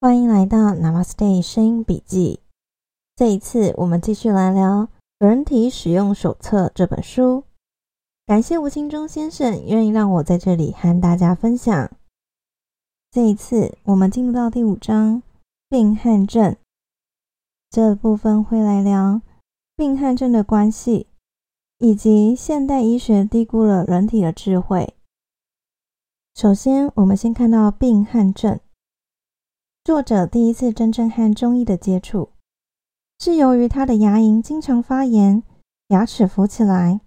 欢迎来到 Namaste 声音笔记。这一次，我们继续来聊《人体使用手册》这本书。感谢吴清忠先生愿意让我在这里和大家分享。这一次，我们进入到第五章“病和症”这部分，会来聊病和症的关系，以及现代医学低估了人体的智慧。首先，我们先看到病和症。作者第一次真正和中医的接触，是由于他的牙龈经常发炎，牙齿浮起来。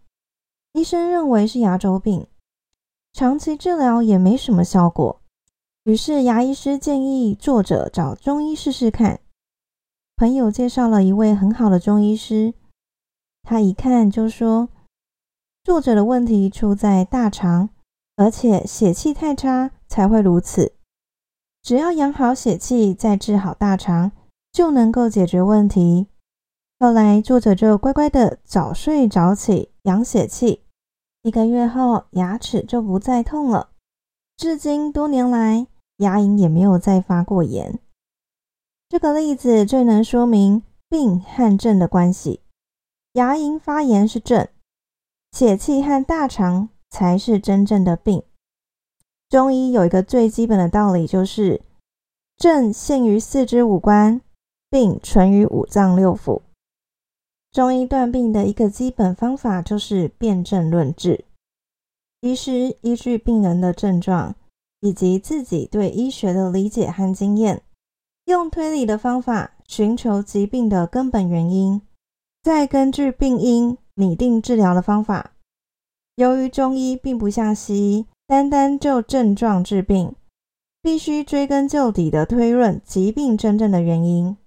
医生认为是牙周病，长期治疗也没什么效果，于是牙医师建议作者找中医试试看。朋友介绍了一位很好的中医师，他一看就说，作者的问题出在大肠，而且血气太差才会如此。只要养好血气，再治好大肠，就能够解决问题。后来，作者就乖乖的早睡早起，养血气。一个月后，牙齿就不再痛了。至今多年来，牙龈也没有再发过炎。这个例子最能说明病和症的关系。牙龈发炎是症，血气和大肠才是真正的病。中医有一个最基本的道理，就是症限于四肢五官，病存于五脏六腑。中医断病的一个基本方法就是辨证论治。医师依据病人的症状以及自己对医学的理解和经验，用推理的方法寻求疾病的根本原因，再根据病因拟定治疗的方法。由于中医并不像西医。单单就症状治病，必须追根究底的推论疾病真正的原因。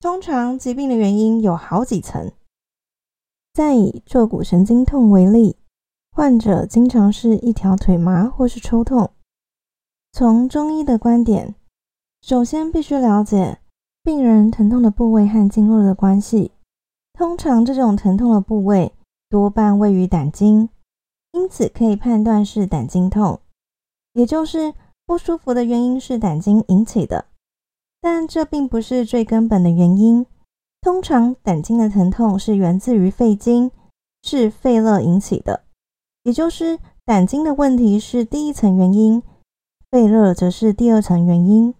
通常疾病的原因有好几层。再以坐骨神经痛为例，患者经常是一条腿麻或是抽痛。从中医的观点，首先必须了解病人疼痛的部位和经络的关系。通常这种疼痛的部位多半位于胆经。因此可以判断是胆经痛，也就是不舒服的原因是胆经引起的，但这并不是最根本的原因。通常胆经的疼痛是源自于肺经，是肺热引起的，也就是胆经的问题是第一层原因，肺热则是第二层原因。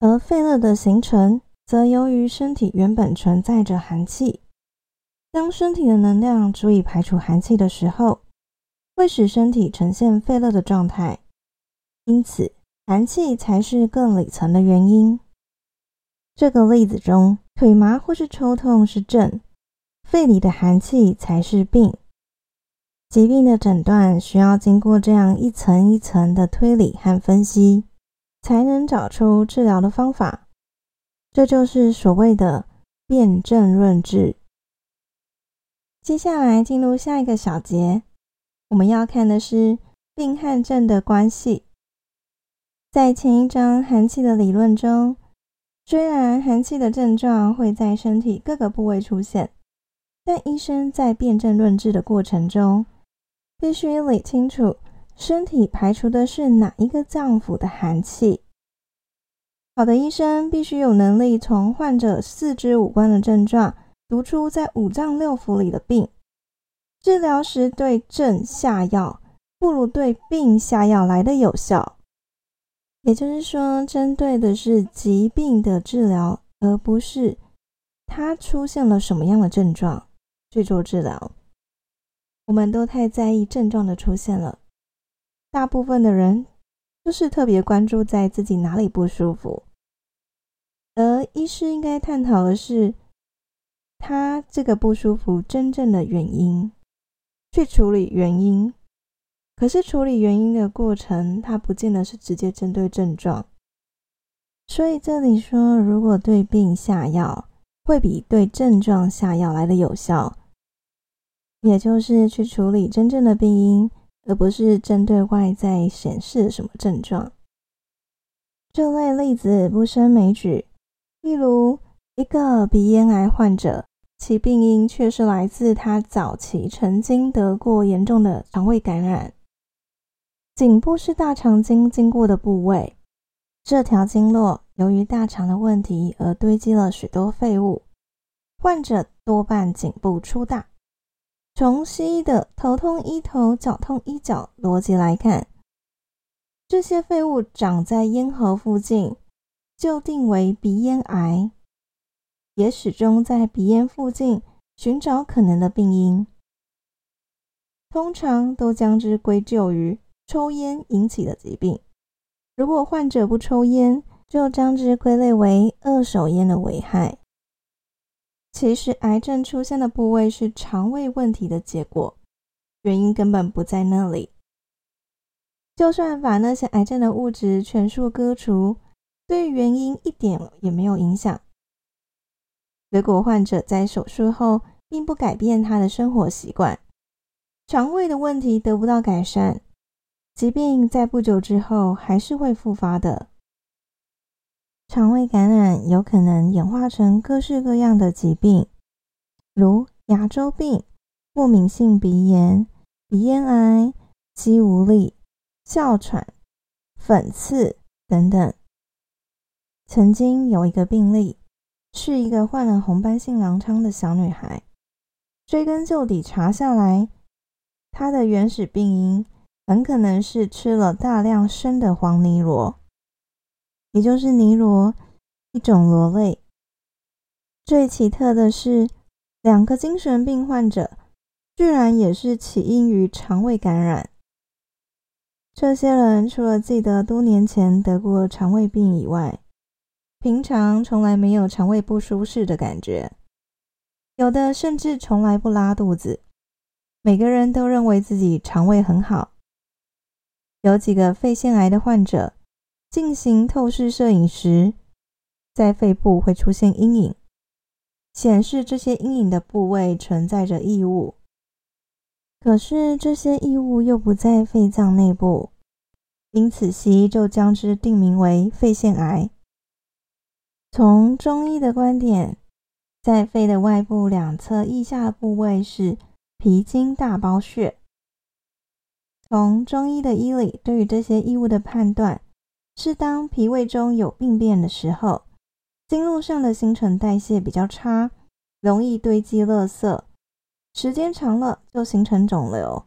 而肺热的形成，则由于身体原本存在着寒气，当身体的能量足以排除寒气的时候。会使身体呈现肺热的状态，因此寒气才是更里层的原因。这个例子中，腿麻或是抽痛是症，肺里的寒气才是病。疾病的诊断需要经过这样一层一层的推理和分析，才能找出治疗的方法。这就是所谓的辨证论治。接下来进入下一个小节。我们要看的是病和症的关系。在前一章寒气的理论中，虽然寒气的症状会在身体各个部位出现，但医生在辨证论治的过程中，必须理清楚身体排除的是哪一个脏腑的寒气。好的医生必须有能力从患者四肢五官的症状，读出在五脏六腑里的病。治疗时对症下药，不如对病下药来的有效。也就是说，针对的是疾病的治疗，而不是他出现了什么样的症状去做治疗。我们都太在意症状的出现了，大部分的人都是特别关注在自己哪里不舒服，而医师应该探讨的是他这个不舒服真正的原因。去处理原因，可是处理原因的过程，它不见得是直接针对症状。所以这里说，如果对病下药，会比对症状下药来的有效，也就是去处理真正的病因，而不是针对外在显示什么症状。这类例子不胜枚举，例如一个鼻咽癌患者。其病因却是来自他早期曾经得过严重的肠胃感染。颈部是大肠经经过的部位，这条经络由于大肠的问题而堆积了许多废物，患者多半颈部粗大。从西医的头痛医头、脚痛医脚逻辑来看，这些废物长在咽喉附近，就定为鼻咽癌，也始终在鼻咽附近寻找可能的病因，通常都将之归咎于抽烟引起的疾病。如果患者不抽烟，就将之归类为二手烟的危害。其实，癌症出现的部位是肠胃问题的结果，原因根本不在那里。就算把那些癌症的物质全数割除，对原因一点也没有影响。结果患者在手术后并不改变他的生活习惯，肠胃的问题得不到改善，疾病在不久之后还是会复发的。肠胃感染有可能演化成各式各样的疾病，如牙周病、过敏性鼻炎、鼻咽癌、肌无力、哮喘、粉刺等等。曾经有一个病例，是一个患了红斑性狼疮的小女孩。追根究底查下来，她的原始病因很可能是吃了大量生的黄泥螺。也就是泥螺，一种螺类。最奇特的是，两个精神病患者居然也是起因于肠胃感染。这些人除了记得多年前得过肠胃病以外，平常从来没有肠胃不舒适的感觉，有的甚至从来不拉肚子。每个人都认为自己肠胃很好。有几个肺腺癌的患者。进行透视摄影时，在肺部会出现阴影，显示这些阴影的部位存在着异物。可是这些异物又不在肺脏内部，因此西医就将之定名为肺腺癌。从中医的观点，在肺的外部两侧腋下的部位是脾经大包穴。从中医的医理对于这些异物的判断。是当脾胃中有病变的时候，经络上的新陈代谢比较差，容易堆积垃圾，时间长了就形成肿瘤，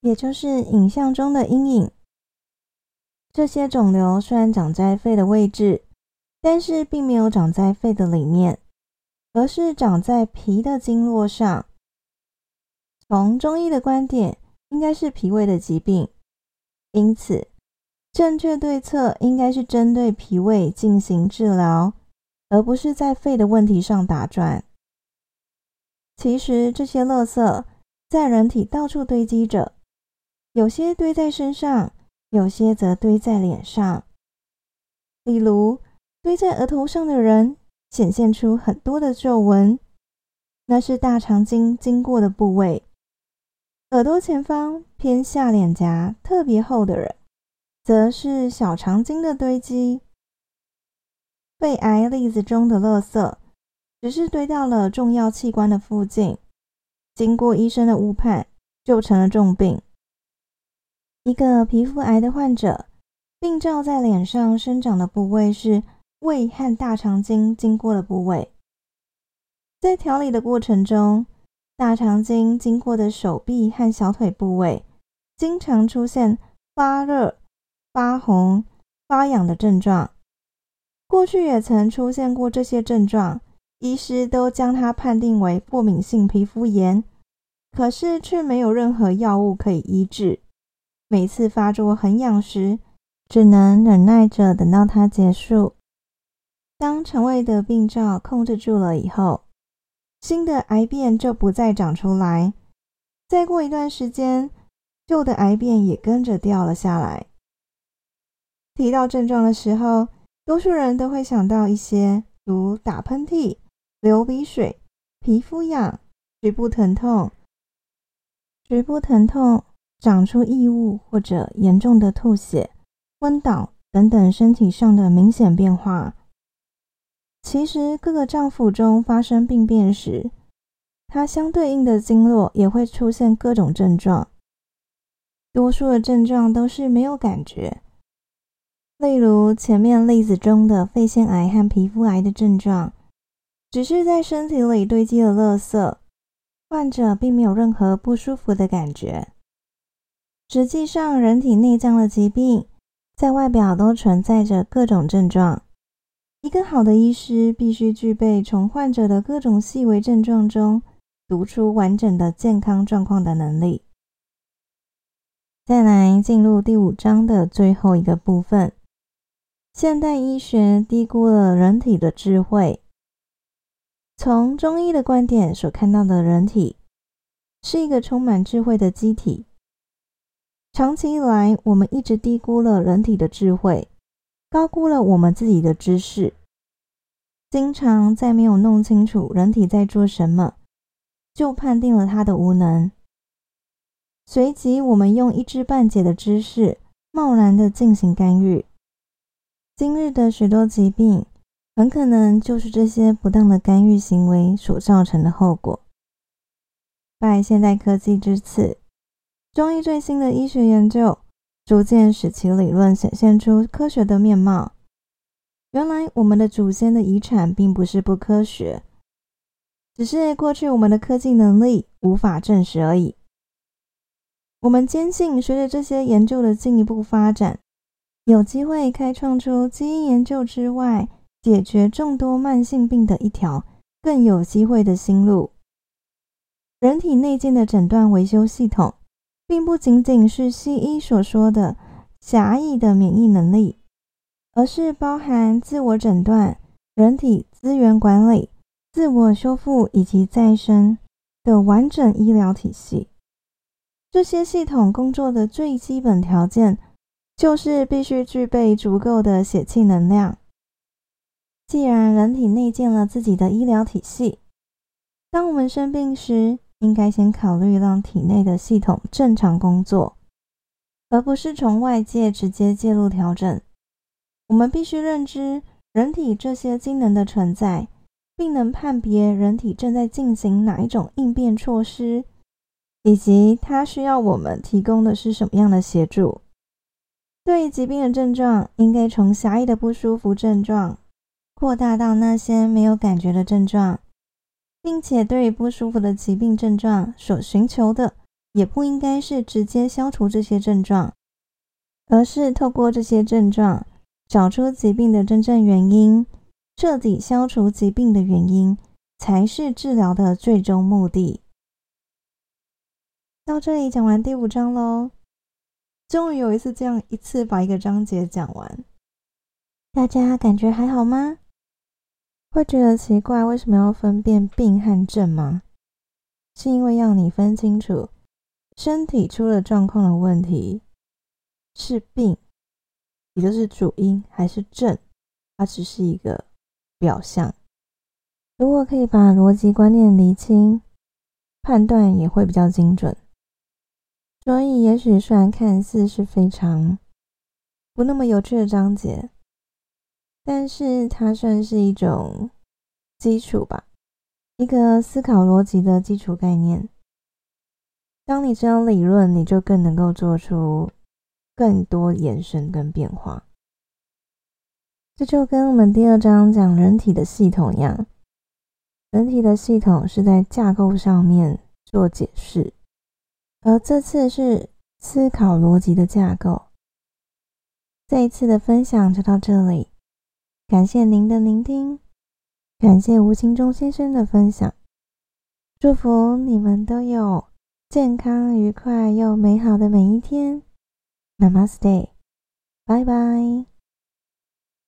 也就是影像中的阴影。这些肿瘤虽然长在肺的位置，但是并没有长在肺的里面，而是长在脾的经络上。从中医的观点，应该是脾胃的疾病，因此。正确对策应该是针对脾胃进行治疗，而不是在肺的问题上打转。其实这些垃圾在人体到处堆积着，有些堆在身上，有些则堆在脸上。例如，堆在额头上的人显现出很多的皱纹，那是大肠经经过的部位。耳朵前方偏下脸颊特别厚的人。则是小肠经的堆积。肺癌例子中的垃圾，只是堆到了重要器官的附近，经过医生的误判，就成了重病。一个皮肤癌的患者，病灶在脸上生长的部位是胃和大肠经经过的部位，在调理的过程中，大肠经经过的手臂和小腿部位，经常出现发热。发红、发痒的症状，过去也曾出现过这些症状，医师都将它判定为过敏性皮肤炎，可是却没有任何药物可以医治。每次发作很痒时，只能忍耐着等到它结束。当肠胃的病灶控制住了以后，新的癌变就不再长出来，再过一段时间，旧的癌变也跟着掉了下来。提到症状的时候，多数人都会想到一些如打喷嚏、流鼻水、皮肤痒、局部疼痛、局部疼痛、长出异物或者严重的吐血、昏倒等等身体上的明显变化。其实，各个脏腑中发生病变时，它相对应的经络也会出现各种症状。多数的症状都是没有感觉。例如前面例子中的肺腺癌和皮肤癌的症状，只是在身体里堆积了垃圾，患者并没有任何不舒服的感觉。实际上，人体内脏的疾病在外表都存在着各种症状。一个好的医师必须具备从患者的各种细微症状中读出完整的健康状况的能力。再来进入第五章的最后一个部分：现代医学低估了人体的智慧。从中医的观点所看到的人体，是一个充满智慧的机体。长期以来，我们一直低估了人体的智慧，高估了我们自己的知识。经常在没有弄清楚人体在做什么，就判定了他的无能。随即，我们用一知半解的知识，贸然的进行干预。今日的许多疾病，很可能就是这些不当的干预行为所造成的后果。拜现代科技之赐。中医最新的医学研究，逐渐使其理论显现出科学的面貌。原来，我们的祖先的遗产并不是不科学，只是过去我们的科技能力无法证实而已。我们坚信，随着这些研究的进一步发展，有机会开创出基因研究之外，解决众多慢性病的一条更有机会的新路——人体内建的诊断维修系统。并不仅仅是西医所说的狭义的免疫能力，而是包含自我诊断、人体资源管理、自我修复以及再生的完整医疗体系。这些系统工作的最基本条件，就是必须具备足够的血气能量。既然人体内建了自己的医疗体系，当我们生病时，应该先考虑让体内的系统正常工作，而不是从外界直接介入调整。我们必须认知人体这些机能的存在，并能判别人体正在进行哪一种应变措施，以及它需要我们提供的是什么样的协助。对于疾病的症状，应该从狭义的不舒服症状扩大到那些没有感觉的症状。并且对于不舒服的疾病症状所寻求的，也不应该是直接消除这些症状，而是透过这些症状找出疾病的真正原因，彻底消除疾病的原因，才是治疗的最终目的。到这里讲完第五章喽，终于有一次这样一次把一个章节讲完，大家感觉还好吗？会觉得奇怪，为什么要分辨病和症吗？是因为要你分清楚，身体出了状况的问题是病，也就是主因，还是症，它只是一个表象。如果可以把逻辑观念厘清，判断也会比较精准。所以，也许虽然看似是非常不那么有趣的章节。但是它算是一种基础吧，一个思考逻辑的基础概念。当你知道理论，你就更能够做出更多延伸跟变化。这就跟我们第二章讲人体的系统一样，人体的系统是在架构上面做解释，而这次是思考逻辑的架构。这一次的分享就到这里。感谢您的聆听，感谢吴清忠先生的分享，祝福你们都有健康、愉快又美好的每一天。Namaste，拜拜。